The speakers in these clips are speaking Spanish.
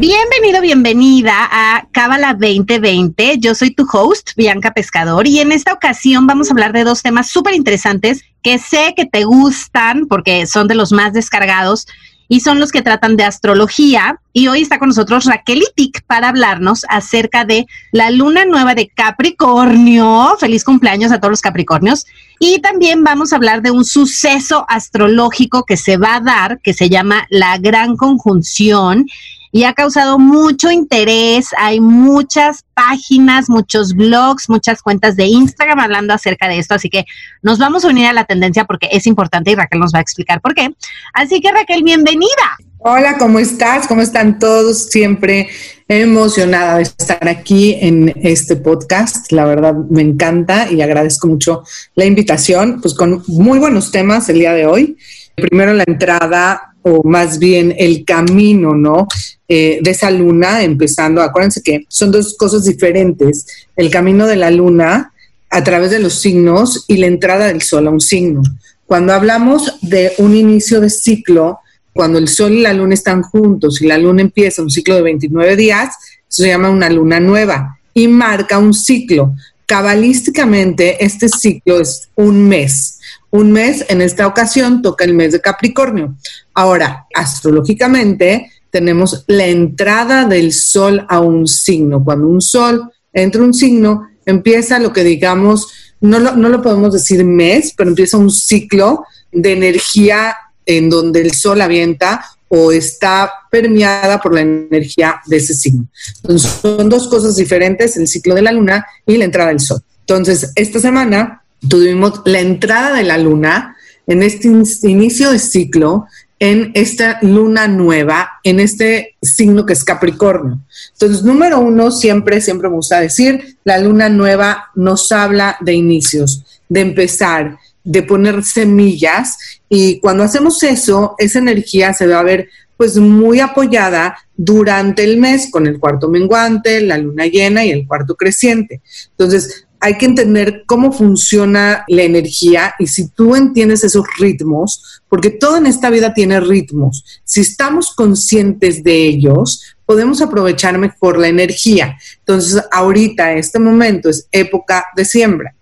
Bienvenido, bienvenida a Cábala 2020. Yo soy tu host, Bianca Pescador, y en esta ocasión vamos a hablar de dos temas súper interesantes que sé que te gustan porque son de los más descargados y son los que tratan de astrología. Y hoy está con nosotros Raquel Itik para hablarnos acerca de la luna nueva de Capricornio. Feliz cumpleaños a todos los Capricornios. Y también vamos a hablar de un suceso astrológico que se va a dar, que se llama la Gran Conjunción y ha causado mucho interés. Hay muchas páginas, muchos blogs, muchas cuentas de Instagram hablando acerca de esto. Así que nos vamos a unir a la tendencia porque es importante y Raquel nos va a explicar por qué. Así que Raquel, bienvenida. Hola, ¿cómo estás? ¿Cómo están todos? Siempre emocionada de estar aquí en este podcast. La verdad me encanta y agradezco mucho la invitación, pues con muy buenos temas el día de hoy. Primero la entrada o más bien el camino, ¿no? Eh, de esa luna, empezando, acuérdense que son dos cosas diferentes, el camino de la luna a través de los signos y la entrada del sol a un signo. Cuando hablamos de un inicio de ciclo, cuando el sol y la luna están juntos y la luna empieza un ciclo de 29 días, se llama una luna nueva y marca un ciclo. Cabalísticamente, este ciclo es un mes un mes, en esta ocasión toca el mes de Capricornio. Ahora, astrológicamente, tenemos la entrada del sol a un signo. Cuando un sol entra un signo, empieza lo que digamos, no lo, no lo podemos decir mes, pero empieza un ciclo de energía en donde el sol avienta o está permeada por la energía de ese signo. Entonces, son dos cosas diferentes, el ciclo de la luna y la entrada del sol. Entonces, esta semana tuvimos la entrada de la luna en este inicio de ciclo, en esta luna nueva, en este signo que es Capricornio. Entonces, número uno, siempre, siempre me gusta decir, la luna nueva nos habla de inicios, de empezar, de poner semillas y cuando hacemos eso, esa energía se va a ver pues muy apoyada durante el mes con el cuarto menguante, la luna llena y el cuarto creciente. Entonces, hay que entender cómo funciona la energía y si tú entiendes esos ritmos, porque todo en esta vida tiene ritmos, si estamos conscientes de ellos, podemos aprovechar mejor la energía. Entonces, ahorita, este momento es época de siembra.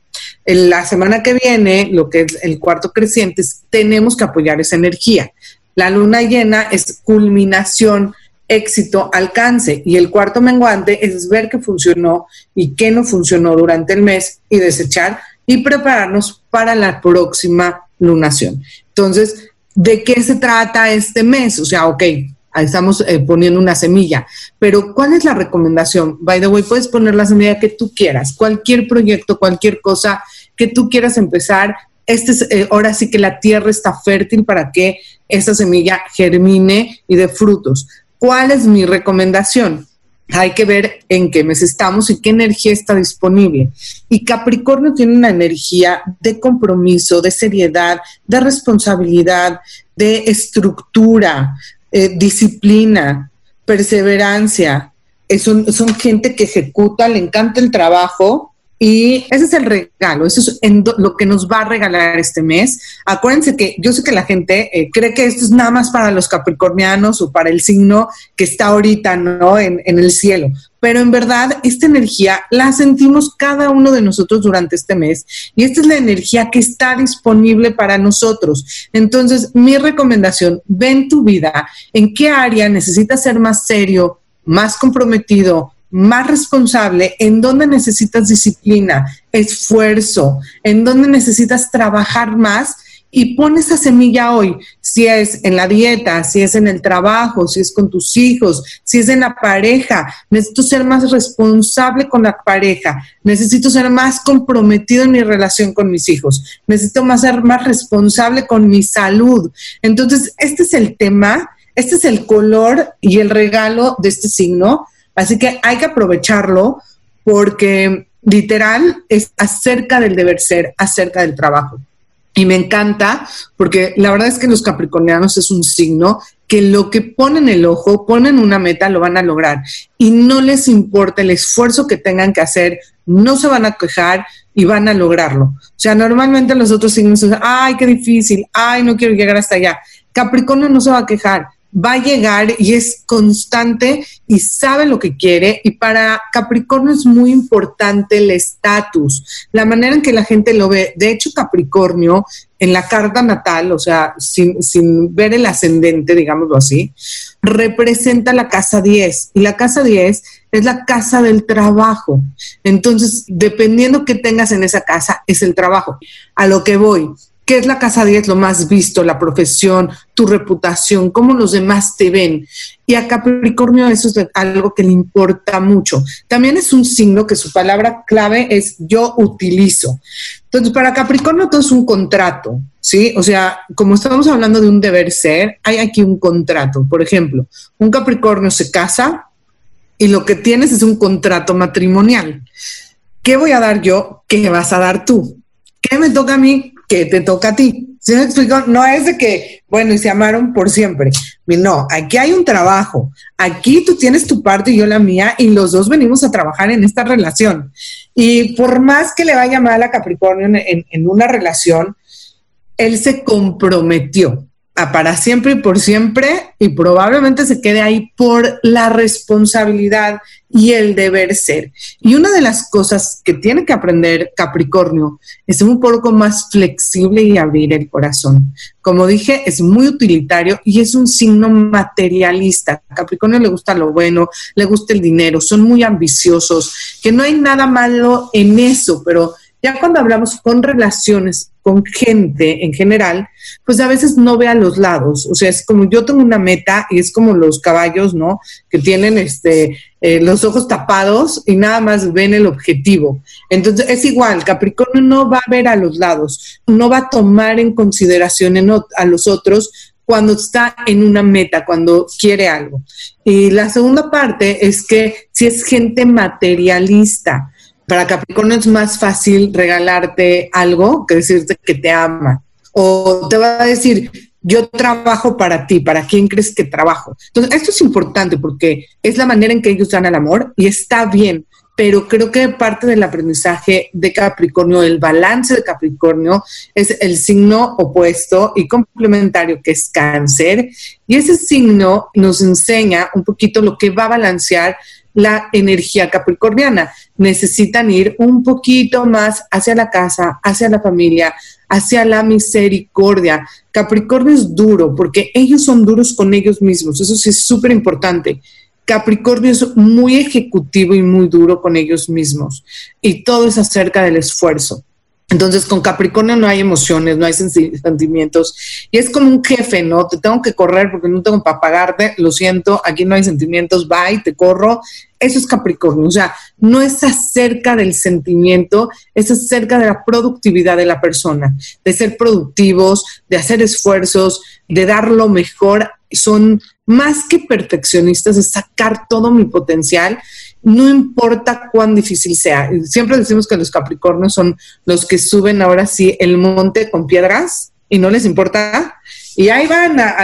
En la semana que viene, lo que es el cuarto creciente, tenemos que apoyar esa energía. La luna llena es culminación éxito, alcance. Y el cuarto menguante es ver qué funcionó y qué no funcionó durante el mes y desechar y prepararnos para la próxima lunación. Entonces, ¿de qué se trata este mes? O sea, ok, estamos eh, poniendo una semilla, pero ¿cuál es la recomendación? By the way, puedes poner la semilla que tú quieras, cualquier proyecto, cualquier cosa que tú quieras empezar. Este es, eh, ahora sí que la tierra está fértil para que esa semilla germine y dé frutos. ¿Cuál es mi recomendación? Hay que ver en qué mes estamos y qué energía está disponible. Y Capricornio tiene una energía de compromiso, de seriedad, de responsabilidad, de estructura, eh, disciplina, perseverancia. son, son gente que ejecuta, le encanta el trabajo, y ese es el regalo, eso es lo que nos va a regalar este mes. Acuérdense que yo sé que la gente eh, cree que esto es nada más para los capricornianos o para el signo que está ahorita, ¿no? En, en el cielo. Pero en verdad, esta energía la sentimos cada uno de nosotros durante este mes y esta es la energía que está disponible para nosotros. Entonces, mi recomendación, ven tu vida, en qué área necesitas ser más serio, más comprometido, más responsable, en donde necesitas disciplina, esfuerzo, en donde necesitas trabajar más y pon esa semilla hoy, si es en la dieta, si es en el trabajo, si es con tus hijos, si es en la pareja. Necesito ser más responsable con la pareja, necesito ser más comprometido en mi relación con mis hijos, necesito más ser más responsable con mi salud. Entonces, este es el tema, este es el color y el regalo de este signo Así que hay que aprovecharlo porque literal es acerca del deber ser, acerca del trabajo. Y me encanta porque la verdad es que los capricornianos es un signo que lo que ponen el ojo, ponen una meta, lo van a lograr. Y no les importa el esfuerzo que tengan que hacer, no se van a quejar y van a lograrlo. O sea, normalmente los otros signos ay, qué difícil, ay, no quiero llegar hasta allá. Capricornio no se va a quejar, va a llegar y es constante y sabe lo que quiere. Y para Capricornio es muy importante el estatus, la manera en que la gente lo ve. De hecho, Capricornio en la carta natal, o sea, sin, sin ver el ascendente, digámoslo así, representa la casa 10. Y la casa 10 es la casa del trabajo. Entonces, dependiendo qué tengas en esa casa, es el trabajo. A lo que voy, ¿Qué es la casa 10? Lo más visto, la profesión, tu reputación, cómo los demás te ven. Y a Capricornio eso es algo que le importa mucho. También es un signo que su palabra clave es yo utilizo. Entonces, para Capricornio todo es un contrato, ¿sí? O sea, como estamos hablando de un deber ser, hay aquí un contrato. Por ejemplo, un Capricornio se casa y lo que tienes es un contrato matrimonial. ¿Qué voy a dar yo? ¿Qué vas a dar tú? ¿Qué me toca a mí? Que te toca a ti. ¿Sí me explico? No es de que, bueno, y se amaron por siempre. No, aquí hay un trabajo. Aquí tú tienes tu parte y yo la mía, y los dos venimos a trabajar en esta relación. Y por más que le vaya mal a Capricornio en, en una relación, él se comprometió para siempre y por siempre y probablemente se quede ahí por la responsabilidad y el deber ser. Y una de las cosas que tiene que aprender Capricornio es un poco más flexible y abrir el corazón. Como dije, es muy utilitario y es un signo materialista. Capricornio le gusta lo bueno, le gusta el dinero, son muy ambiciosos, que no hay nada malo en eso, pero ya cuando hablamos con relaciones, con gente en general, pues a veces no ve a los lados. O sea, es como yo tengo una meta y es como los caballos, ¿no? Que tienen este, eh, los ojos tapados y nada más ven el objetivo. Entonces es igual, Capricornio no va a ver a los lados, no va a tomar en consideración a los otros cuando está en una meta, cuando quiere algo. Y la segunda parte es que si es gente materialista, para Capricornio es más fácil regalarte algo que decirte que te ama. O te va a decir, yo trabajo para ti, ¿para quién crees que trabajo? Entonces, esto es importante porque es la manera en que ellos dan el amor y está bien, pero creo que parte del aprendizaje de Capricornio, el balance de Capricornio, es el signo opuesto y complementario que es cáncer. Y ese signo nos enseña un poquito lo que va a balancear la energía capricorniana. Necesitan ir un poquito más hacia la casa, hacia la familia, hacia la misericordia. Capricornio es duro porque ellos son duros con ellos mismos. Eso sí es súper importante. Capricornio es muy ejecutivo y muy duro con ellos mismos. Y todo es acerca del esfuerzo. Entonces, con Capricornio no hay emociones, no hay sentimientos. Y es como un jefe, ¿no? Te tengo que correr porque no tengo para pagarte, lo siento, aquí no hay sentimientos, bye, te corro. Eso es Capricornio. O sea, no es acerca del sentimiento, es acerca de la productividad de la persona, de ser productivos, de hacer esfuerzos, de dar lo mejor. Son más que perfeccionistas, de sacar todo mi potencial no importa cuán difícil sea. Siempre decimos que los Capricornios son los que suben ahora sí el monte con piedras y no les importa y ahí van a,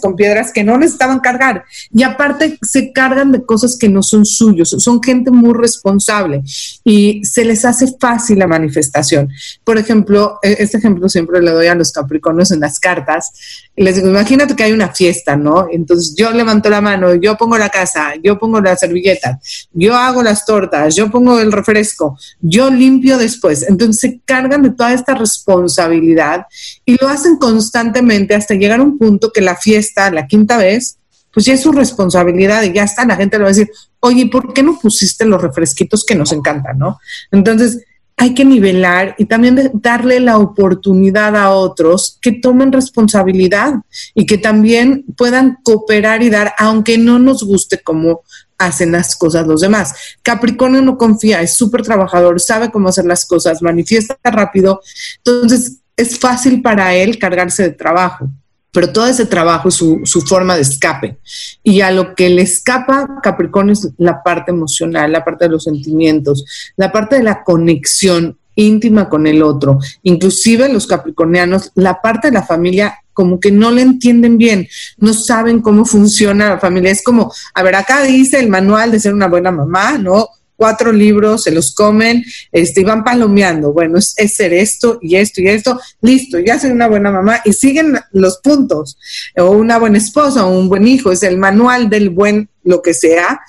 con piedras que no necesitaban cargar. Y aparte se cargan de cosas que no son suyos. Son gente muy responsable y se les hace fácil la manifestación. Por ejemplo, e, este ejemplo siempre le doy a los capricornios en las cartas. Les digo, imagínate que hay una fiesta, ¿no? Entonces yo levanto la mano, yo pongo la casa, yo pongo las servilletas, yo hago las tortas, yo pongo el refresco, yo limpio después. Entonces se cargan de toda esta responsabilidad y lo hacen constantemente hasta llegar a un punto que la fiesta, la quinta vez, pues ya es su responsabilidad y ya está, la gente le va a decir, oye, ¿por qué no pusiste los refresquitos que nos encantan, no? Entonces, hay que nivelar y también darle la oportunidad a otros que tomen responsabilidad y que también puedan cooperar y dar, aunque no nos guste cómo hacen las cosas los demás. Capricornio no confía, es súper trabajador, sabe cómo hacer las cosas, manifiesta rápido, entonces es fácil para él cargarse de trabajo pero todo ese trabajo es su, forma de escape. Y a lo que le escapa Capricornio es la parte emocional, la parte de los sentimientos, la parte de la conexión íntima con el otro. Inclusive los capricornianos, la parte de la familia como que no le entienden bien, no saben cómo funciona la familia. Es como, a ver, acá dice el manual de ser una buena mamá, ¿no? Cuatro libros, se los comen, este, y van palomeando. Bueno, es, es, ser esto y esto y esto. Listo, ya soy una buena mamá y siguen los puntos. O una buena esposa o un buen hijo. Es el manual del buen lo que sea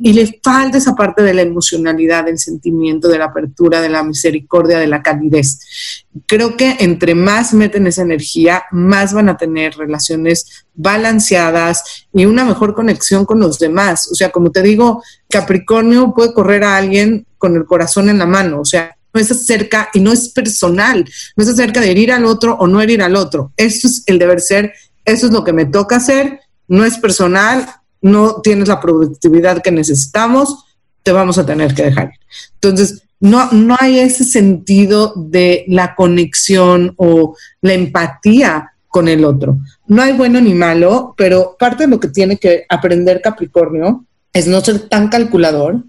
y le falta esa parte de la emocionalidad, del sentimiento, de la apertura, de la misericordia, de la calidez. Creo que entre más meten esa energía, más van a tener relaciones balanceadas y una mejor conexión con los demás. O sea, como te digo, Capricornio puede correr a alguien con el corazón en la mano, o sea, no es acerca y no es personal, no es acerca de herir al otro o no herir al otro. Eso es el deber ser, eso es lo que me toca hacer, no es personal, no tienes la productividad que necesitamos, te vamos a tener que dejar. Entonces, no, no hay ese sentido de la conexión o la empatía con el otro. No hay bueno ni malo, pero parte de lo que tiene que aprender Capricornio es no ser tan calculador,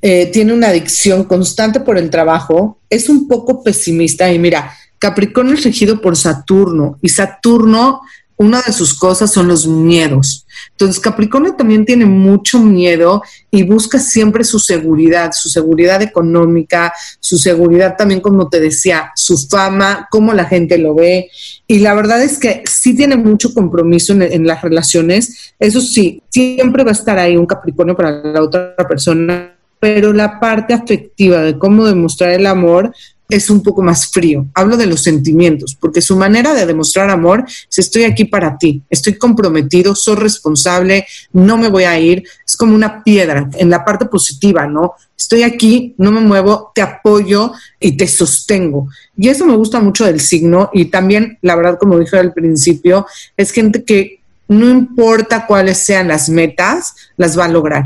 eh, tiene una adicción constante por el trabajo, es un poco pesimista y mira, Capricornio es regido por Saturno y Saturno una de sus cosas son los miedos. Entonces Capricornio también tiene mucho miedo y busca siempre su seguridad, su seguridad económica, su seguridad también, como te decía, su fama, cómo la gente lo ve. Y la verdad es que sí tiene mucho compromiso en, las relaciones. Eso sí, siempre va a estar ahí un Capricornio para la otra persona, pero la parte afectiva de cómo demostrar el amor es un poco más frío. Hablo de los sentimientos, porque su manera de demostrar amor es estoy aquí para ti, estoy comprometido, soy responsable, no me voy a ir. Es como una piedra en la parte positiva, ¿no? Estoy aquí, no me muevo, te apoyo y te sostengo. Y eso me gusta mucho del signo y también, la verdad, como dije al principio, es gente que no importa cuáles sean las metas, las va a lograr.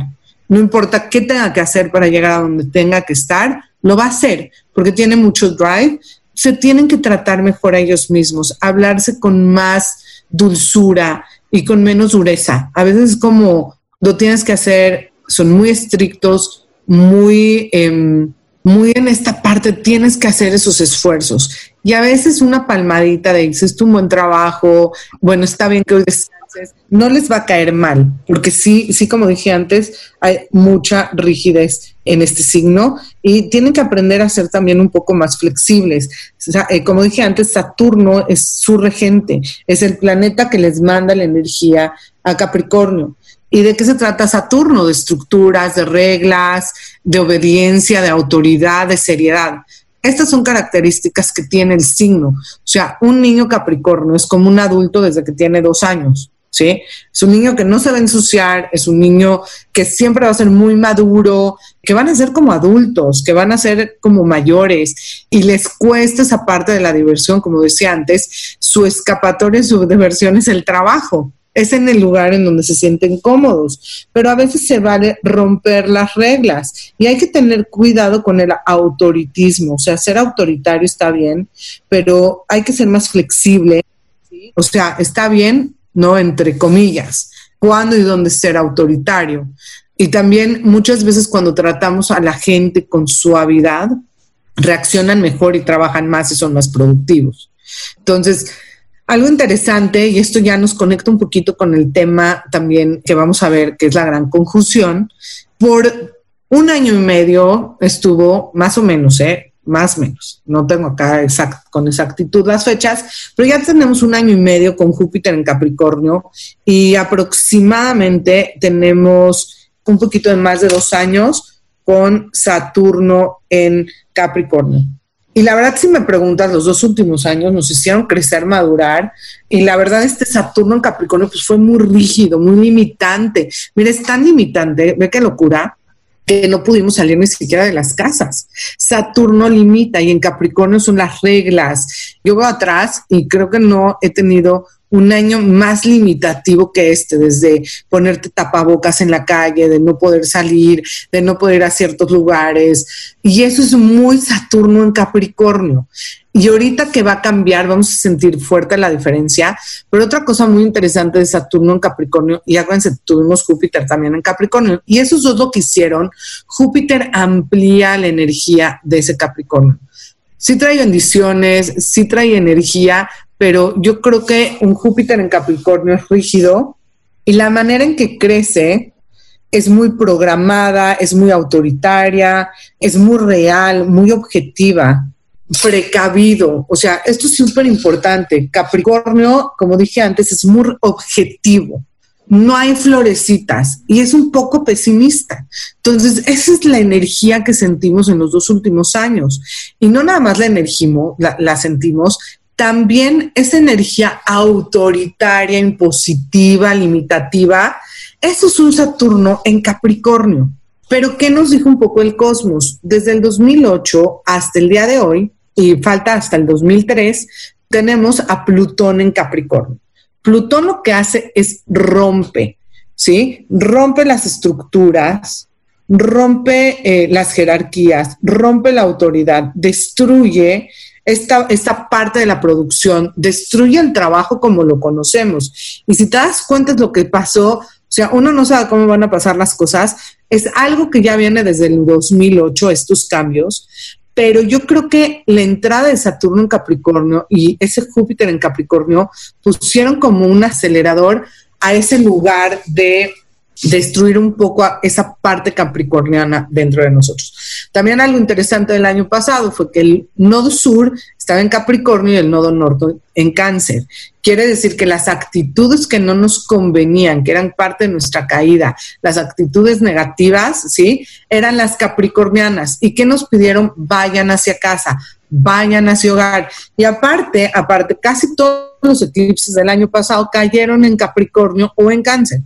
No importa qué tenga que hacer para llegar a donde tenga que estar, lo va a hacer porque tiene mucho drive. Se tienen que tratar mejor a ellos mismos, hablarse con más dulzura y con menos dureza. A veces es como lo tienes que hacer, son muy estrictos, muy, em, muy en esta parte, tienes que hacer esos esfuerzos. Y a veces una palmadita de dices, un buen trabajo, bueno, está bien que hoy no les va a caer mal, porque sí, sí, como dije antes, hay mucha rigidez en este signo y tienen que aprender a ser también un poco más flexibles. Eh, como dije antes, Saturno es su regente, es el planeta que les manda la energía a Capricornio. ¿Y de qué se trata Saturno? De estructuras, de reglas, de obediencia, de autoridad, de seriedad. Estas son características que tiene el signo. O sea, un niño Capricornio es como un adulto desde que tiene dos años. ¿Sí? Es un niño que no se va a ensuciar, es un niño que siempre va a ser muy maduro, que van a ser como adultos, que van a ser como mayores y les cuesta esa parte de la diversión, como decía antes, su escapatoria, su diversión es el trabajo. Es en el lugar en donde se sienten cómodos, pero a veces se vale romper las reglas y hay que tener cuidado con el autoritismo, o sea, ser autoritario está bien, pero hay que ser más flexible, o sea, está bien ¿no? Entre comillas, cuándo y dónde ser autoritario. Y también muchas veces cuando tratamos a la gente con suavidad, reaccionan mejor y trabajan más y son más productivos. Entonces, algo interesante, y esto ya nos conecta un poquito con el tema también que vamos a ver, que es la gran conjunción, por un año y medio estuvo más o menos, ¿eh? Más o menos. No tengo acá con exactitud las fechas, pero ya tenemos un año y medio con Júpiter en Capricornio y aproximadamente tenemos un poquito de más de dos años con Saturno en Capricornio. Y la verdad, si me preguntas, los dos últimos años nos hicieron crecer, madurar. Y la verdad, este Saturno en Capricornio pues fue muy rígido, muy limitante. Mira, es tan limitante, ve qué locura, que no pudimos salir ni siquiera de las casas. Saturno limita y en Capricornio son las reglas. Yo veo atrás y creo que no he tenido un año más limitativo que este, desde ponerte tapabocas en la calle, de no poder salir, de no poder ir a ciertos lugares. Y eso es muy Saturno en Capricornio. Y ahorita que va a cambiar, vamos a sentir fuerte la diferencia. Pero otra cosa muy interesante de Saturno en Capricornio, y acuérdense, tuvimos Júpiter también en Capricornio, y esos dos lo que hicieron, Júpiter amplía la energía de ese Capricornio. Sí trae bendiciones, sí trae energía, pero yo creo que un Júpiter en Capricornio es rígido y la manera en que crece es muy programada, es muy autoritaria, es muy real, muy objetiva, precavido. O sea, esto es súper importante. Capricornio, como dije antes, es muy objetivo. No hay florecitas y es un poco pesimista. Entonces, esa es la energía que sentimos en los dos últimos años. Y no nada más la, energía, la, sentimos, también esa energía autoritaria, impositiva, limitativa, eso es un Saturno en Capricornio. Pero ¿qué nos dijo un poco el cosmos? Desde el 2008 hasta el día de hoy, y falta hasta el 2003, tenemos a Plutón en Capricornio. Plutón lo que hace es rompe, ¿sí? Rompe las estructuras, rompe eh, las jerarquías, rompe la autoridad, destruye esta, esta parte de la producción, destruye el trabajo como lo conocemos. Y si te das cuenta de lo que pasó, o sea, uno no sabe cómo van a pasar las cosas, es algo que ya viene desde el 2008, estos cambios, pero yo creo que la entrada de Saturno en Capricornio y ese Júpiter en Capricornio pusieron como un acelerador a ese lugar de destruir un poco esa parte capricorniana dentro de nosotros. También algo interesante del año pasado fue que el nodo sur estaba en Capricornio y el nodo norte en Cáncer. Quiere decir que las actitudes que no nos convenían, que eran parte de nuestra caída, las actitudes negativas, ¿sí? Eran las capricornianas. ¿Y que nos pidieron? Vayan hacia casa, vayan hacia hogar. Y aparte, aparte, casi todos los eclipses del año pasado cayeron en Capricornio o en Cáncer.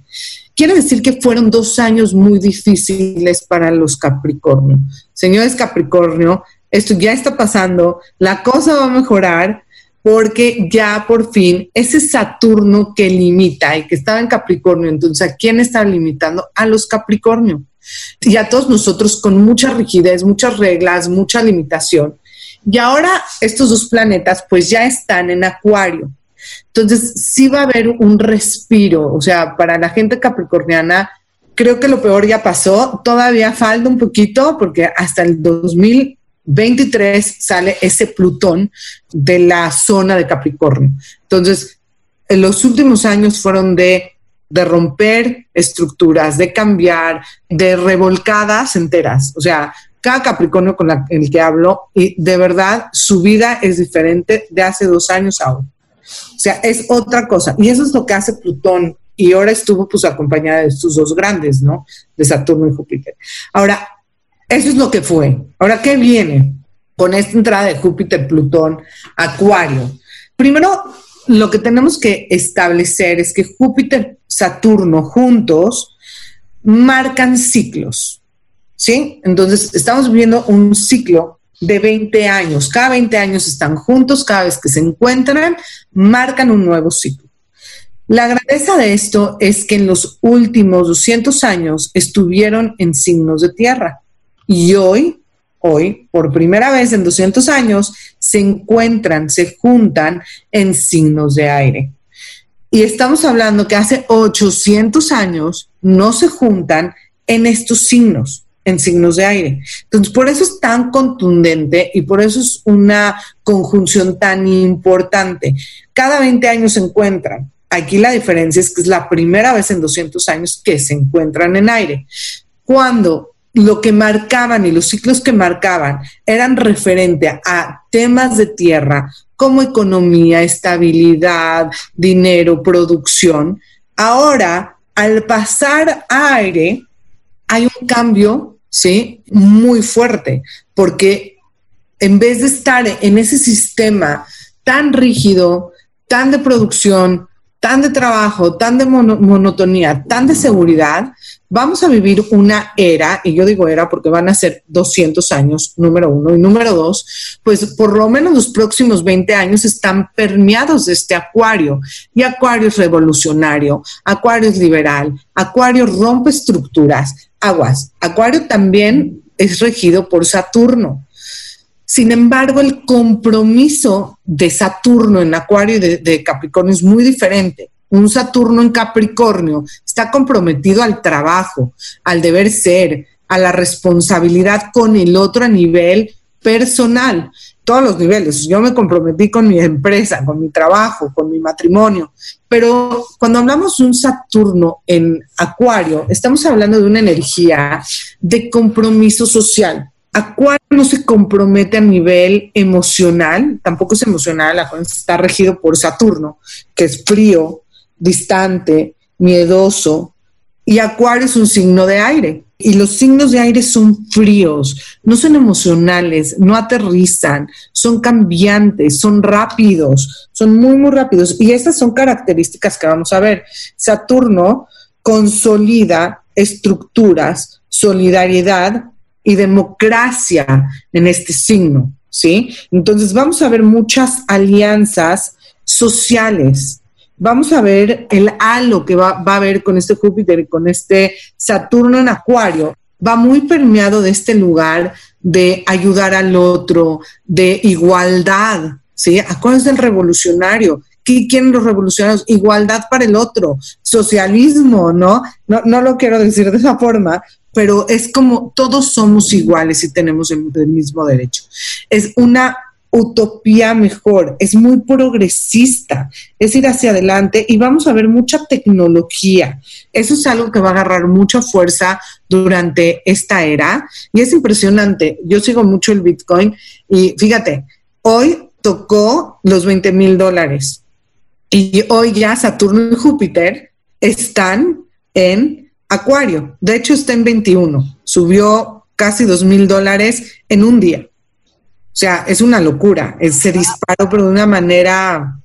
Quiere decir que fueron dos años muy difíciles para los Capricornio. Señores Capricornio, esto ya está pasando, la cosa va a mejorar porque ya por fin ese Saturno que limita y que estaba en Capricornio, entonces ¿a quién está limitando? A los Capricornio. Y a todos nosotros con mucha rigidez, muchas reglas, mucha limitación. Y ahora estos dos planetas pues ya están en Acuario. Entonces, sí va a haber un respiro, o sea, para la gente capricorniana, creo que lo peor ya pasó, todavía falta un poquito porque hasta el 2023 sale ese Plutón de la zona de Capricornio. Entonces, en los últimos años fueron de, de romper estructuras, de cambiar, de revolcadas enteras, o sea, cada Capricornio con el que hablo y de verdad su vida es diferente de hace dos años ahora. O sea, es otra cosa. Y eso es lo que hace Plutón. Y ahora estuvo pues acompañada de estos dos grandes, ¿no? De Saturno y Júpiter. Ahora, eso es lo que fue. Ahora, ¿qué viene con esta entrada de Júpiter, Plutón, Acuario? Primero, lo que tenemos que establecer es que Júpiter, Saturno juntos marcan ciclos. ¿Sí? Entonces, estamos viviendo un ciclo de 20 años. Cada 20 años están juntos, cada vez que se encuentran, marcan un nuevo ciclo. La grandeza de esto es que en los últimos 200 años estuvieron en signos de tierra y hoy, hoy, por primera vez en 200 años, se encuentran, se juntan en signos de aire. Y estamos hablando que hace 800 años no se juntan en estos signos en signos de aire. Entonces, por eso es tan contundente y por eso es una conjunción tan importante. Cada 20 años se encuentran. Aquí la diferencia es que es la primera vez en 200 años que se encuentran en aire. Cuando lo que marcaban y los ciclos que marcaban eran referente a temas de tierra como economía, estabilidad, dinero, producción, ahora al pasar a aire, hay un cambio, ¿sí? Muy fuerte, porque en vez de estar en ese sistema tan rígido, tan de producción, tan de trabajo, tan de monotonía, tan de seguridad, vamos a vivir una era, y yo digo era porque van a ser 200 años, número uno, y número dos, pues por lo menos los próximos 20 años están permeados de este acuario, y acuario es revolucionario, acuario es liberal, acuario rompe estructuras, aguas, acuario también es regido por Saturno. Sin embargo, el compromiso de Saturno en Acuario y de, de Capricornio es muy diferente. Un Saturno en Capricornio está comprometido al trabajo, al deber ser, a la responsabilidad con el otro a nivel personal, todos los niveles. Yo me comprometí con mi empresa, con mi trabajo, con mi matrimonio. Pero cuando hablamos de un Saturno en Acuario, estamos hablando de una energía de compromiso social. Acuario no se compromete a nivel emocional, tampoco es emocional, está regido por Saturno, que es frío, distante, miedoso. Y Acuario es un signo de aire. Y los signos de aire son fríos, no son emocionales, no aterrizan, son cambiantes, son rápidos, son muy, muy rápidos. Y estas son características que vamos a ver. Saturno consolida estructuras, solidaridad y democracia en este signo, ¿sí? Entonces vamos a ver muchas alianzas sociales, vamos a ver el halo que va, a haber con este Júpiter con este Saturno en Acuario. Va muy permeado de este lugar de ayudar al otro, de igualdad, ¿sí? Acuario es el revolucionario. ¿Qué quieren los revolucionarios? Igualdad para el otro, socialismo, ¿no? ¿no? No lo quiero decir de esa forma, pero es como todos somos iguales y tenemos el mismo derecho. Es una utopía mejor, es muy progresista, es ir hacia adelante y vamos a ver mucha tecnología. Eso es algo que va a agarrar mucha fuerza durante esta era y es impresionante. Yo sigo mucho el Bitcoin y fíjate, hoy tocó los 20 mil dólares y hoy ya Saturno y Júpiter están en Acuario. De hecho, está en 21. Subió casi 2 mil dólares en un día. O sea, es una locura. se disparó, pero de una manera...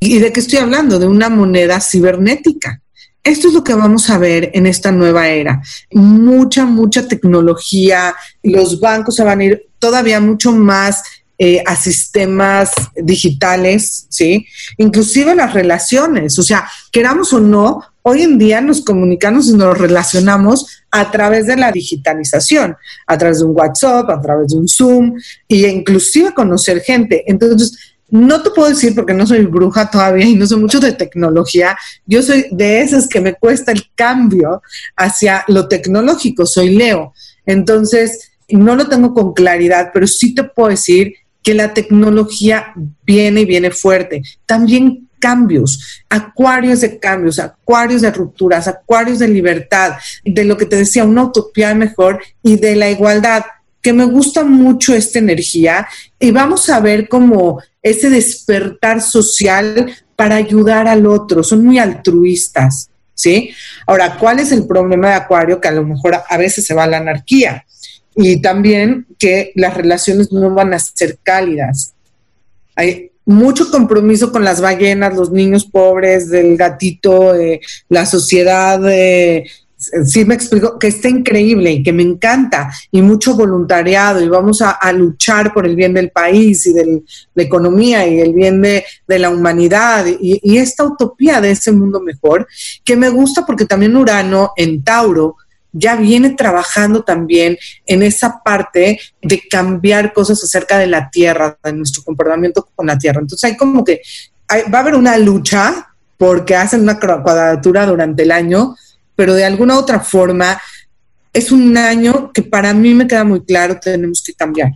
¿Y de qué estoy hablando? De una moneda cibernética. Esto es lo que vamos a ver en esta nueva era. Mucha, mucha tecnología. Los bancos se van a ir todavía mucho más eh, a sistemas digitales, ¿sí? Inclusive las relaciones. O sea, queramos o no, hoy en día nos comunicamos y nos relacionamos a través de la digitalización, a través de un WhatsApp, a través de un Zoom e inclusive conocer gente. Entonces, no te puedo decir porque no soy bruja todavía y no sé mucho de tecnología. Yo soy de esas que me cuesta el cambio hacia lo tecnológico. Soy Leo. Entonces, no lo tengo con claridad, pero sí te puedo decir que la tecnología viene y viene fuerte. También cambios, acuarios de cambios, acuarios de rupturas, acuarios de libertad, de lo que te decía, una utopía mejor y de la igualdad, que me gusta mucho esta energía y vamos a ver como ese despertar social para ayudar al otro, son muy altruistas, ¿sí? Ahora, ¿cuál es el problema de Acuario? Que a lo mejor a veces se va a la anarquía y también que las relaciones no van a ser cálidas. Hay, mucho compromiso con las ballenas, los niños pobres, del gatito, eh, la sociedad. Eh, sí me explico, que está increíble y que me encanta, y mucho voluntariado, y vamos a, luchar por el bien del país y de la economía y el bien de, la humanidad, y, y, esta utopía de ese mundo mejor, que me gusta porque también Urano en Tauro ya viene trabajando también en esa parte de cambiar cosas acerca de la tierra, de nuestro comportamiento con la tierra. Entonces hay como que va a haber una lucha porque hacen una cuadratura durante el año, pero de alguna otra forma es un año que para mí me queda muy claro, tenemos que cambiar.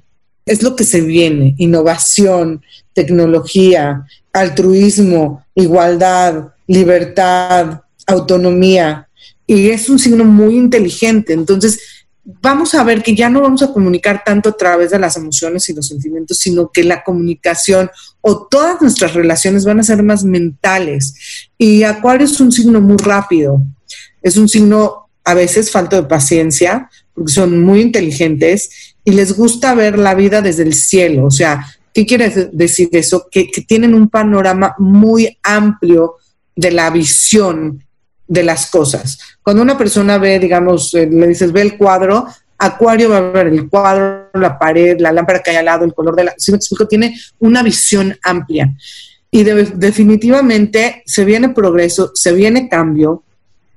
Es lo que se viene, innovación, tecnología, altruismo, igualdad, libertad, autonomía, y es un signo muy inteligente. Entonces, vamos a ver que ya no vamos a comunicar tanto a través de las emociones y los sentimientos, sino que la comunicación o todas nuestras relaciones van a ser más mentales. Y Acuario es un signo muy rápido, es un signo a veces falto de paciencia, porque son muy inteligentes y les gusta ver la vida desde el cielo. O sea, ¿qué quiere decir eso? Que, que tienen un panorama muy amplio de la visión de las cosas. Cuando una persona ve, digamos, eh, le dices, ve el cuadro, Acuario va a ver el cuadro, la pared, la lámpara que hay al lado, el color de la... Si me explico, tiene una visión amplia. Y definitivamente se viene progreso, se viene cambio.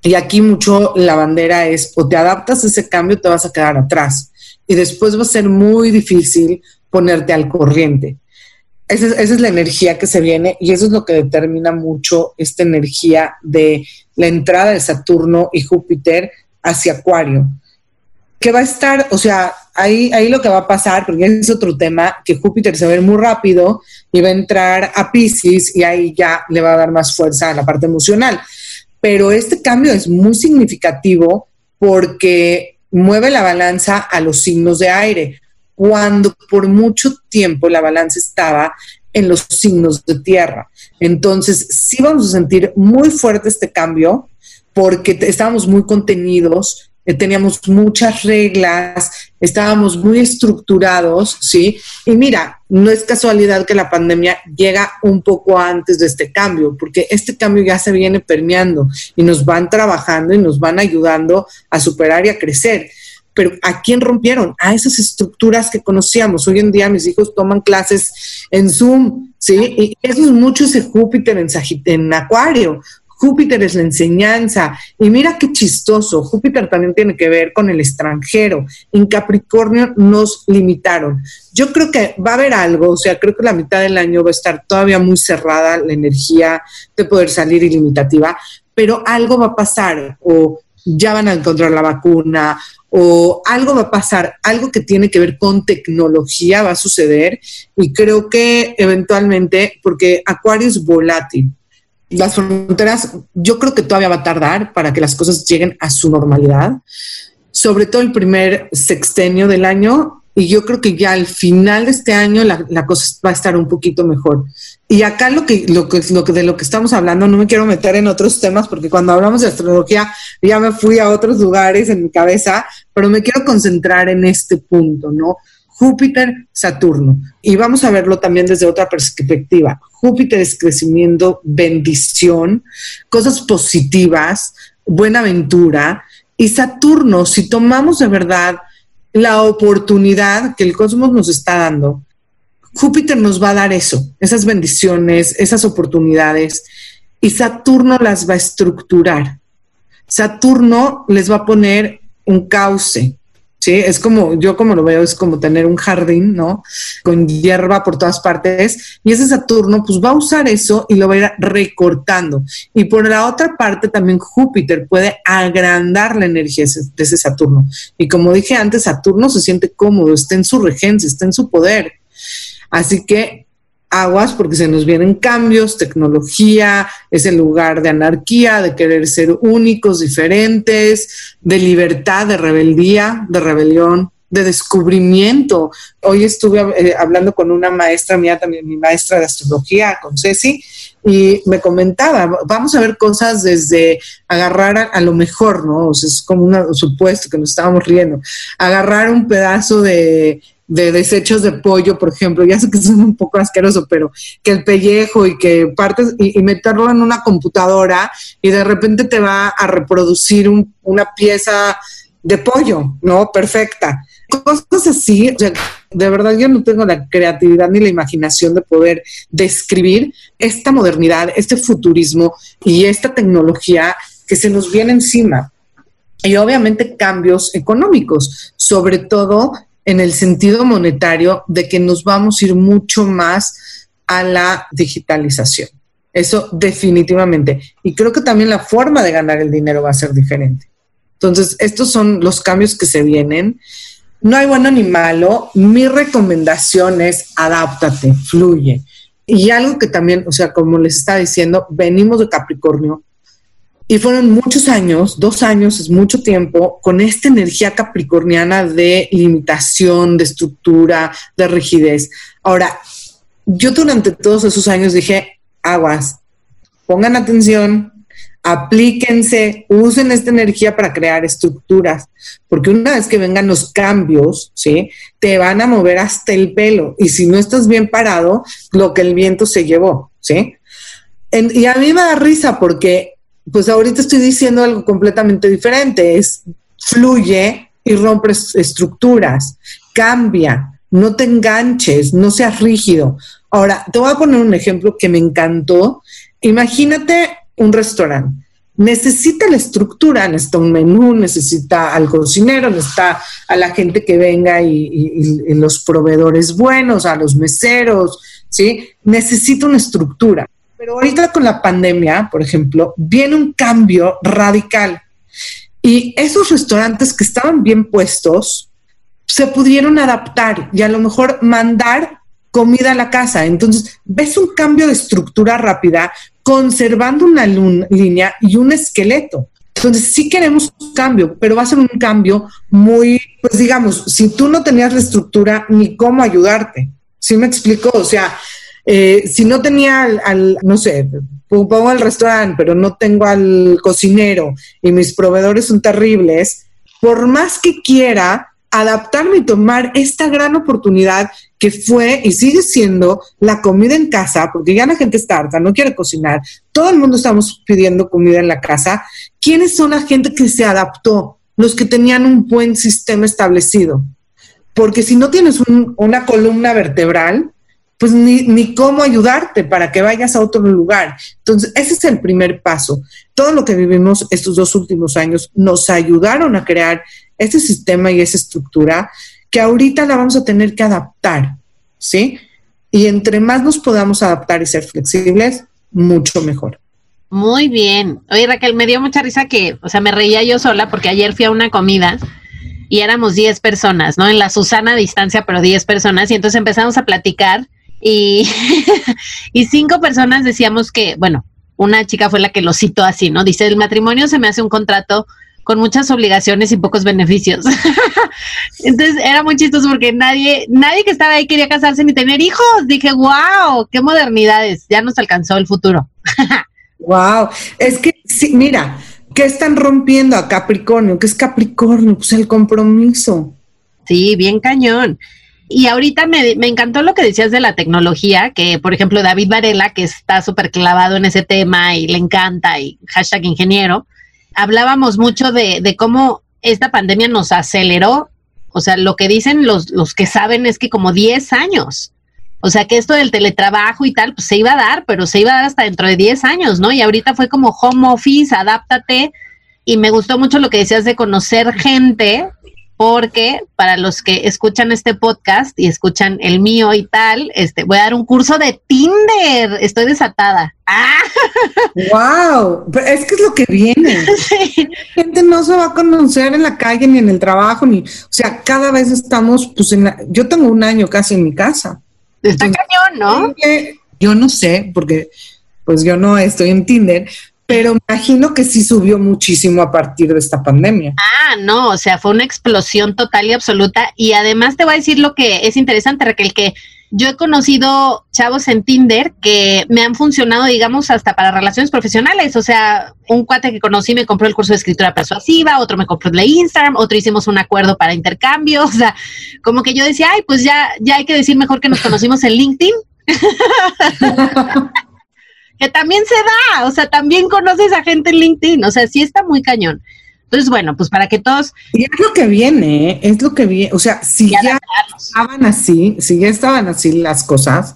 Y aquí mucho la bandera es o te adaptas a ese cambio te vas a quedar atrás. Y después va a ser muy difícil ponerte al corriente. Esa es, esa es, la energía que se viene y eso es lo que determina mucho esta energía de la entrada de Saturno y Júpiter hacia Acuario. Que va a estar, o sea, ahí, ahí lo que va a pasar, porque es otro tema, que Júpiter se va a ver muy rápido y va a entrar a Pisces y ahí ya le va a dar más fuerza a la parte emocional. Pero este cambio es muy significativo porque mueve la balanza a los signos de aire, cuando por mucho tiempo la balanza estaba en los signos de tierra. Entonces, sí vamos a sentir muy fuerte este cambio porque estábamos muy contenidos eh, teníamos muchas reglas, estábamos muy estructurados, ¿sí? Y mira, no es casualidad que la pandemia llega un poco antes de este cambio, porque este cambio ya se viene permeando y nos van trabajando y nos van ayudando a superar y a crecer. Pero ¿a quién rompieron? A esas estructuras que conocíamos. Hoy en día mis hijos toman clases en Zoom, ¿sí? Y eso es mucho ese Júpiter en, en Acuario. Júpiter es la enseñanza. Y mira qué chistoso, Júpiter también tiene que ver con el extranjero. En Capricornio nos limitaron. Yo creo que va a haber algo, o sea, creo que la mitad del año va a estar todavía muy cerrada la energía de poder salir ilimitativa, pero algo va a pasar ya van a encontrar la vacuna o algo va a pasar, algo que tiene que ver con tecnología va a suceder y creo que eventualmente, porque Acuario es volátil, las fronteras, yo creo que todavía va a tardar para que las cosas lleguen a su normalidad, sobre todo el primer sextenio del año, y yo creo que ya al final de este año la, cosa va a estar un poquito mejor. Y acá lo que, lo que, lo que de lo que estamos hablando, no me quiero meter en otros temas, porque cuando hablamos de astrología ya me fui a otros lugares en mi cabeza, pero me quiero concentrar en este punto, ¿no? Júpiter, Saturno. Y vamos a verlo también desde otra perspectiva. Júpiter es crecimiento, bendición, cosas positivas, buena aventura. Y Saturno, si tomamos de verdad la oportunidad que el cosmos nos está dando, Júpiter nos va a dar eso, esas bendiciones, esas oportunidades, y Saturno las va a estructurar. Saturno les va a poner un cauce, Sí, es como, yo como lo veo, es como tener un jardín, ¿no? Con hierba por todas partes. Y ese Saturno, pues va a usar eso y lo va a ir recortando. Y por la otra parte, también Júpiter puede agrandar la energía de ese Saturno. Y como dije antes, Saturno se siente cómodo, está en su regencia, está en su poder. Así que aguas porque se nos vienen cambios, tecnología, es el lugar de anarquía, de querer ser únicos, diferentes, de libertad, de rebeldía, de rebelión, de descubrimiento. Hoy estuve eh, hablando con una maestra mía, también mi maestra de astrología, con Ceci, y me comentaba, vamos a ver cosas desde agarrar a, lo mejor, ¿no? O sea, es como un supuesto que nos estábamos riendo, agarrar un pedazo de de desechos de pollo, por ejemplo, ya sé que es un poco asqueroso, pero que el pellejo y que partes y, meterlo en una computadora y de repente te va a reproducir una pieza de pollo, ¿no? Perfecta. Cosas así, de verdad yo no tengo la creatividad ni la imaginación de poder describir esta modernidad, este futurismo y esta tecnología que se nos viene encima. Y obviamente cambios económicos, sobre todo en el sentido monetario de que nos vamos a ir mucho más a la digitalización. Eso definitivamente. Y creo que también la forma de ganar el dinero va a ser diferente. Entonces, estos son los cambios que se vienen. No hay bueno ni malo. Mi recomendación es adáptate, fluye. Y algo que también, o sea, como les estaba diciendo, venimos de Capricornio, y fueron muchos años, dos años es mucho tiempo, con esta energía capricorniana de limitación, de estructura, de rigidez. Ahora, yo durante todos esos años dije, aguas, pongan atención, aplíquense, usen esta energía para crear estructuras, porque una vez que vengan los cambios, ¿sí? Te van a mover hasta el pelo y si no estás bien parado, lo que el viento se llevó, ¿sí? y a mí me da risa porque pues ahorita estoy diciendo algo completamente diferente, es fluye y rompe estructuras, cambia, no te enganches, no seas rígido. Ahora, te voy a poner un ejemplo que me encantó. Imagínate un restaurante. Necesita la estructura, necesita un menú, necesita al cocinero, necesita a la gente que venga y, y los proveedores buenos, a los meseros, ¿sí? Necesita una estructura. Pero ahorita con la pandemia, por ejemplo, viene un cambio radical. Y esos restaurantes que estaban bien puestos se pudieron adaptar y a lo mejor mandar comida a la casa. Entonces, ves un cambio de estructura rápida, conservando una línea y un esqueleto. Entonces, sí queremos cambio, pero va a ser un cambio muy, pues digamos, si tú no tenías la estructura, ni cómo ayudarte. ¿Sí me explico? O sea, eh, si no tenía al, no sé, pongo el restaurante, pero no tengo al cocinero y mis proveedores son terribles, por más que quiera adaptarme y tomar esta gran oportunidad que fue y sigue siendo la comida en casa, porque ya la gente está harta, no quiere cocinar, todo el mundo estamos pidiendo comida en la casa. ¿Quiénes son la gente que se adaptó? Los que tenían un buen sistema establecido. Porque si no tienes una columna vertebral, pues ni, ni, cómo ayudarte para que vayas a otro lugar. Entonces, ese es el primer paso. Todo lo que vivimos estos dos últimos años nos ayudaron a crear ese sistema y esa estructura que ahorita la vamos a tener que adaptar, ¿sí? Y entre más nos podamos adaptar y ser flexibles, mucho mejor. Muy bien. Oye, Raquel, me dio mucha risa que, o sea, me reía yo sola porque ayer fui a una comida y éramos 10 personas, ¿no? En la Susana distancia, pero 10 personas. Y entonces empezamos a platicar y, y cinco personas decíamos que, bueno, una chica fue la que lo citó así, ¿no? Dice, el matrimonio se me hace un contrato con muchas obligaciones y pocos beneficios. Entonces era muy chistoso porque nadie, nadie que estaba ahí quería casarse ni tener hijos. Dije, wow, qué modernidades, ya nos alcanzó el futuro. wow, es que sí, mira, ¿qué están rompiendo a Capricornio? ¿Qué es Capricornio? Pues el compromiso. Sí, bien cañón. Y ahorita me, me, encantó lo que decías de la tecnología, que por ejemplo David Varela, que está súper clavado en ese tema y le encanta, y hashtag ingeniero, hablábamos mucho de, de, cómo esta pandemia nos aceleró. O sea, lo que dicen los, los que saben es que como 10 años. O sea, que esto del teletrabajo y tal, pues se iba a dar, pero se iba a dar hasta dentro de 10 años, ¿no? Y ahorita fue como home office, adáptate. Y me gustó mucho lo que decías de conocer gente porque para los que escuchan este podcast y escuchan el mío y tal, este, voy a dar un curso de Tinder. Estoy desatada. ¡Ah! ¡Wow! Es que es lo que viene. La gente no se va a conocer en la calle ni en el trabajo, ni, o sea, cada vez estamos, pues, en la, yo tengo un año casi en mi casa. Está cañón, ¿no? Yo no sé, porque pues yo no estoy en Tinder, pero imagino que sí subió muchísimo a partir de esta pandemia. Ah, no, o sea, fue una explosión total y absoluta. Y además te voy a decir lo que es interesante, Raquel, que yo he conocido chavos en Tinder que me han funcionado, digamos, hasta para relaciones profesionales. O sea, un cuate que conocí me compró el curso de escritura persuasiva, otro me compró el de Instagram, otro hicimos un acuerdo para intercambio. O sea, como que yo decía, ay, pues ya, ya hay que decir mejor que nos conocimos en LinkedIn. que también se da, o sea, también conoces a gente en LinkedIn, o sea, sí está muy cañón. Entonces, bueno, pues para que todos... Y es lo que viene, es lo que viene, o sea, si ya, estaban así, si ya estaban así las cosas,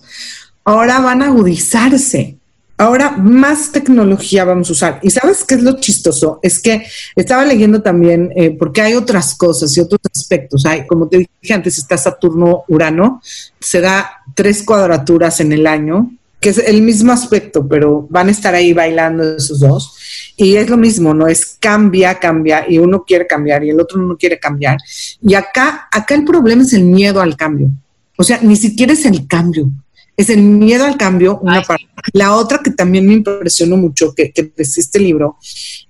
ahora van a agudizarse. Ahora más tecnología vamos a usar. Y sabes qué es lo chistoso? Es que estaba leyendo también, eh, porque hay otras cosas y otros aspectos. Hay, como te dije antes, está Saturno-Urano, se da tres cuadraturas en el año, que es el mismo aspecto, pero van a estar ahí bailando esos dos. Y es lo mismo, ¿no? Es cambia, cambia, y uno quiere cambiar y el otro no quiere cambiar. Y acá, acá el problema es el miedo al cambio. O sea, ni siquiera es el cambio, es el miedo al cambio, una parte. La otra que también me impresionó mucho, que, que este libro,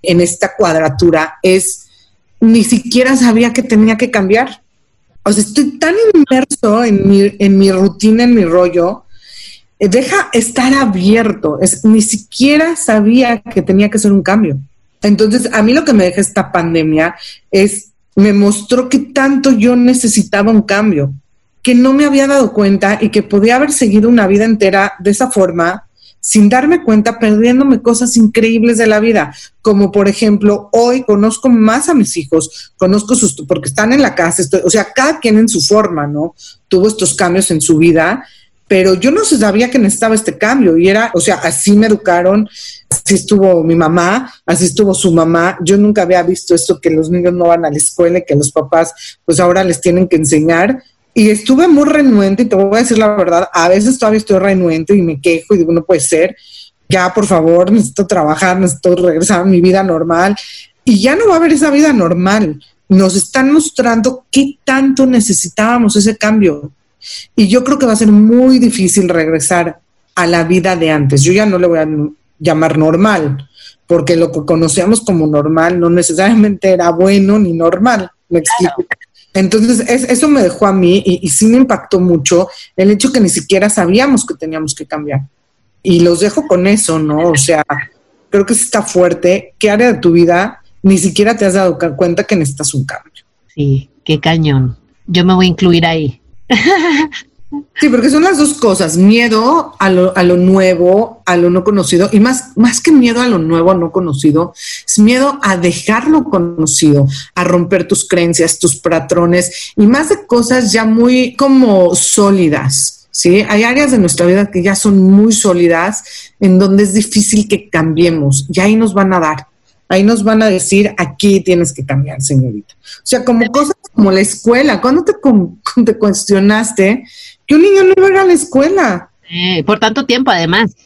en esta cuadratura, es ni siquiera sabía que tenía que cambiar. O sea, estoy tan inmerso en mi, en mi rutina, en mi rollo, deja estar abierto. Es, ni siquiera sabía que tenía que ser un cambio. Entonces, a mí lo que me deja esta pandemia es, me mostró que tanto yo necesitaba un cambio, que no me había dado cuenta y que podía haber seguido una vida entera de esa forma sin darme cuenta, perdiéndome cosas increíbles de la vida, como por ejemplo, hoy conozco más a mis hijos, conozco sus, porque están en la casa, o sea, cada quien en su forma, ¿no? Tuvo estos cambios en su vida pero yo no sabía que necesitaba este cambio y era, o sea, así me educaron, así estuvo mi mamá, así estuvo su mamá. Yo nunca había visto esto que los niños no van a la escuela, que los papás pues ahora les tienen que enseñar. Y estuve muy renuente y te voy a decir la verdad, a veces todavía estoy renuente y me quejo y digo, no puede ser, ya por favor, necesito trabajar, necesito regresar a mi vida normal. Y ya no va a haber esa vida normal. Nos están mostrando qué tanto necesitábamos ese cambio y yo creo que va a ser muy difícil regresar a la vida de antes. Yo ya no le voy a llamar normal, porque lo que conocíamos como normal no necesariamente era bueno ni normal. ¿Me explico? Entonces, eso me dejó a mí y, y, sí me impactó mucho el hecho que ni siquiera sabíamos que teníamos que cambiar. Y los dejo con eso, ¿no? O sea, creo que está fuerte. ¿Qué área de tu vida ni siquiera te has dado cuenta que necesitas un cambio? Sí, qué cañón. Yo me voy a incluir ahí. Sí, porque son las dos cosas, miedo a lo, a lo, nuevo, a lo no conocido, y más, más que miedo a lo nuevo, no conocido, es miedo a dejarlo conocido, a romper tus creencias, tus patrones, y más de cosas ya muy como sólidas, ¿sí? Hay áreas de nuestra vida que ya son muy sólidas, en donde es difícil que cambiemos, y ahí nos van a dar. Ahí nos van a decir, aquí tienes que cambiar, señorita. O sea, como cosas como la escuela. ¿Cuándo te, te cuestionaste que un niño no iba a ir a la escuela? por tanto tiempo, además.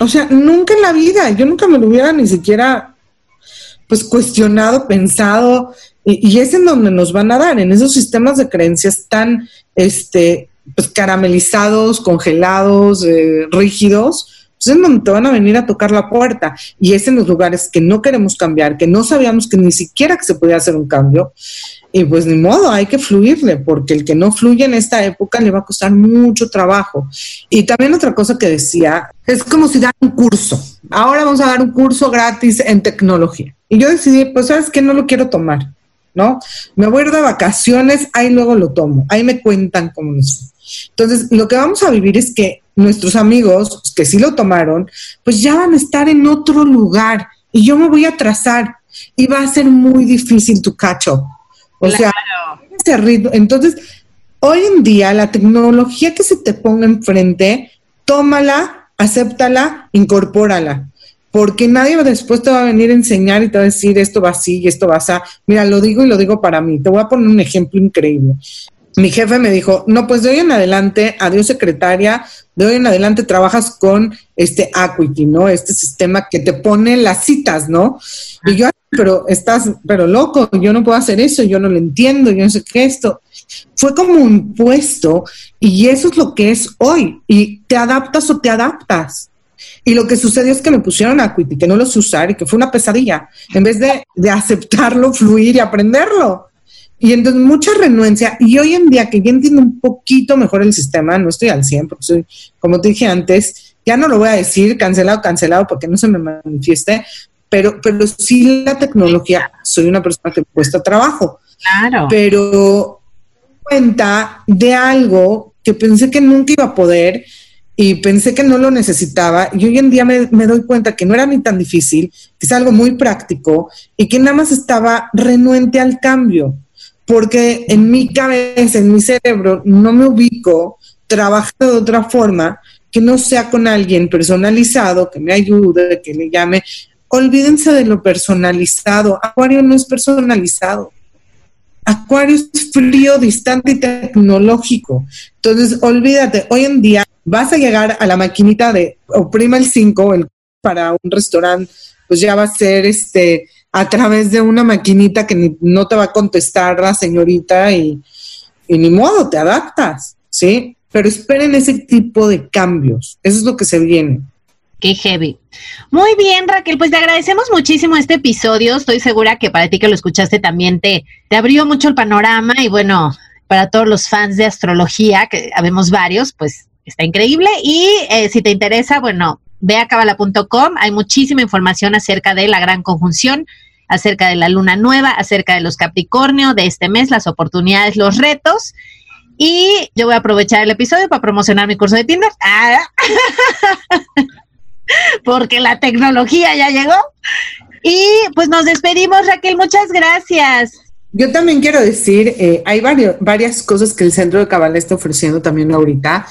O sea, nunca en la vida, yo nunca me lo hubiera ni siquiera pues cuestionado, pensado, y, es en donde nos van a dar, en esos sistemas de creencias tan este, pues caramelizados, congelados, eh, rígidos, pues es donde te van a venir a tocar la puerta. Y es en los lugares que no queremos cambiar, que no sabíamos que ni siquiera que se podía hacer un cambio. Y pues ni modo, hay que fluirle, porque el que no fluye en esta época le va a costar mucho trabajo. Y también otra cosa que decía, es como si dar un curso. Ahora vamos a dar un curso gratis en tecnología. Y yo decidí, pues sabes que no lo quiero tomar, ¿no? Me voy a ir de vacaciones, ahí luego lo tomo, ahí me cuentan cómo es. Entonces, lo que vamos a vivir es que nuestros amigos que sí lo tomaron, pues ya van a estar en otro lugar y yo me voy a trazar y va a ser muy difícil tu cacho. O sea, ese ritmo. Entonces, hoy en día la tecnología que se te ponga enfrente, tómala, acéptala, incorpórala. Porque nadie después te va a venir a enseñar y te va a decir esto va así y esto va así. Mira, lo digo y lo digo para mí. Te voy a poner un ejemplo increíble mi jefe me dijo, no, pues de hoy en adelante, adiós secretaria, de hoy en adelante trabajas con este Acuity, ¿no? Este sistema que te pone las citas, ¿no? Y yo, pero estás, pero loco, yo no puedo hacer eso, yo no lo entiendo, yo no sé qué esto. Fue como un puesto y eso es lo que es hoy. Y te adaptas o te adaptas. Y lo que sucedió es que me pusieron Acuity, que no lo sé usar y que fue una pesadilla, en vez de, de aceptarlo, fluir y aprenderlo. Y entonces mucha renuencia. Y hoy en día que ya entiendo un poquito mejor el sistema, no estoy al 100, porque soy, como te dije antes, ya no lo voy a decir cancelado, cancelado, porque no se me manifieste, pero, pero sí la tecnología, soy una persona que cuesta trabajo. Claro. Pero cuenta de algo que pensé que nunca iba a poder y pensé que no lo necesitaba y hoy en día me, me, doy cuenta que no era ni tan difícil, que es algo muy práctico y que nada más estaba renuente al cambio porque en mi cabeza, en mi cerebro, no me ubico trabajando de otra forma que no sea con alguien personalizado, que me ayude, que le llame. Olvídense de lo personalizado. Acuario no es personalizado. Acuario es frío, distante y tecnológico. Entonces, olvídate, hoy en día vas a llegar a la maquinita de oprima el 5 el, para un restaurante, pues ya va a ser este a través de una maquinita que no te va a contestar la señorita y, ni modo, te adaptas, ¿sí? Pero esperen ese tipo de cambios, eso es lo que se viene. Qué heavy. Muy bien, Raquel, pues te agradecemos muchísimo este episodio. Estoy segura que para ti que lo escuchaste también te, te abrió mucho el panorama y bueno, para todos los fans de astrología, que habemos varios, pues está increíble. Y eh, si te interesa, bueno, ve a cabala.com, hay muchísima información acerca de la gran conjunción, acerca de la luna nueva, acerca de los Capricornio de este mes, las oportunidades, los retos. Y yo voy a aprovechar el episodio para promocionar mi curso de Tinder. Ah. porque la tecnología ya llegó. Y pues nos despedimos, Raquel, muchas gracias. Yo también quiero decir, eh, hay varias cosas que el Centro de Cabal está ofreciendo también ahorita.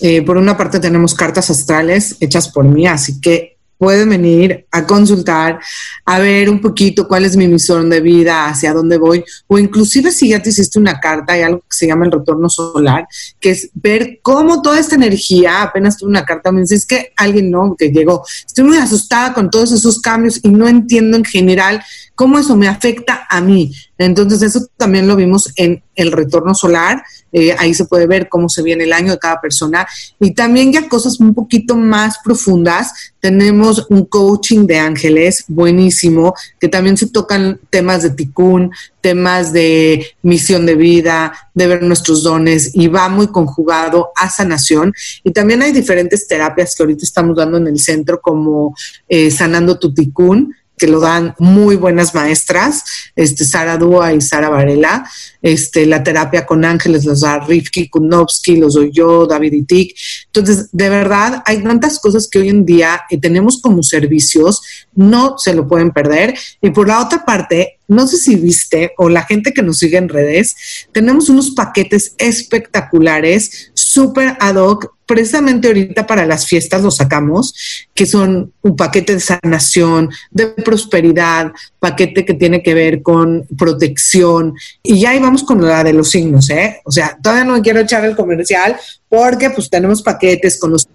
Eh, por una parte tenemos cartas astrales hechas por mí, así que pueden venir a consultar, a ver un poquito cuál es mi misión de vida, hacia dónde voy, o inclusive si ya te hiciste una carta, hay algo que se llama el retorno solar, que es ver cómo toda esta energía, apenas tuve una carta, me dice, que alguien no, que llegó, estoy muy asustada con todos esos cambios y no entiendo en general cómo eso me afecta a mí. Entonces eso también lo vimos en el retorno solar, eh, ahí se puede ver cómo se viene el año de cada persona y también ya cosas un poquito más profundas. Tenemos un coaching de ángeles buenísimo, que también se tocan temas de ticún, temas de misión de vida, de ver nuestros dones y va muy conjugado a sanación. Y también hay diferentes terapias que ahorita estamos dando en el centro como eh, sanando tu ticún que lo dan muy buenas maestras, este, Sara Dúa y Sara Varela. Este, la terapia con ángeles los da Rifki Kunowski, los doy yo, David Itik. Entonces, de verdad, hay tantas cosas que hoy en día eh, tenemos como servicios, no se lo pueden perder. Y por la otra parte, no sé si viste o la gente que nos sigue en redes, tenemos unos paquetes espectaculares, súper ad hoc, precisamente ahorita para las fiestas los sacamos, que son un paquete de sanación, de prosperidad, paquete que tiene que ver con protección. Y ya íbamos con la de los signos, ¿eh? O sea, todavía no quiero echar el comercial porque pues tenemos paquetes con los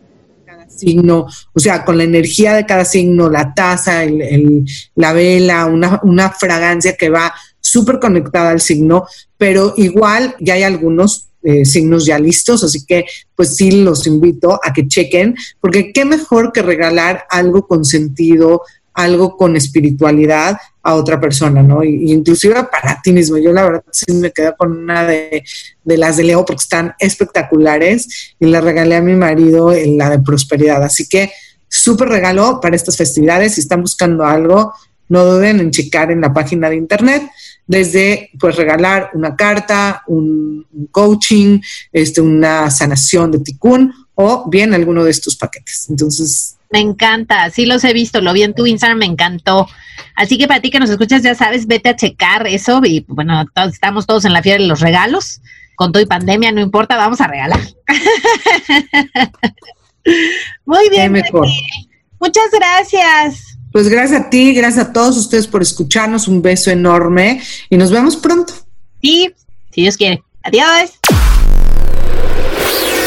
signo, o sea, con la energía de cada signo, la taza, el, la vela, una, una fragancia que va súper conectada al signo, pero igual ya hay algunos eh, signos ya listos, así que pues sí los invito a que chequen, porque qué mejor que regalar algo con sentido, algo con espiritualidad a otra persona, ¿no? Y, inclusive para ti mismo. Yo la verdad sí me quedé con una de, de, las de Leo porque están espectaculares y la regalé a mi marido en la de prosperidad. Así que súper regalo para estas festividades. Si están buscando algo, no duden en checar en la página de internet desde pues regalar una carta, un, coaching, este, una sanación de ticún o bien alguno de estos paquetes. Entonces, me encanta, sí los he visto, lo vi en tu Instagram, me encantó. Así que para ti que nos escuchas, ya sabes, vete a checar eso y bueno, estamos todos en la fiesta de los regalos. Con todo y pandemia, no importa, vamos a regalar. Muy bien. Mejor. Muchas gracias. Pues gracias a ti, gracias a todos ustedes por escucharnos, un beso enorme y nos vemos pronto. Sí, si Dios quiere. Adiós.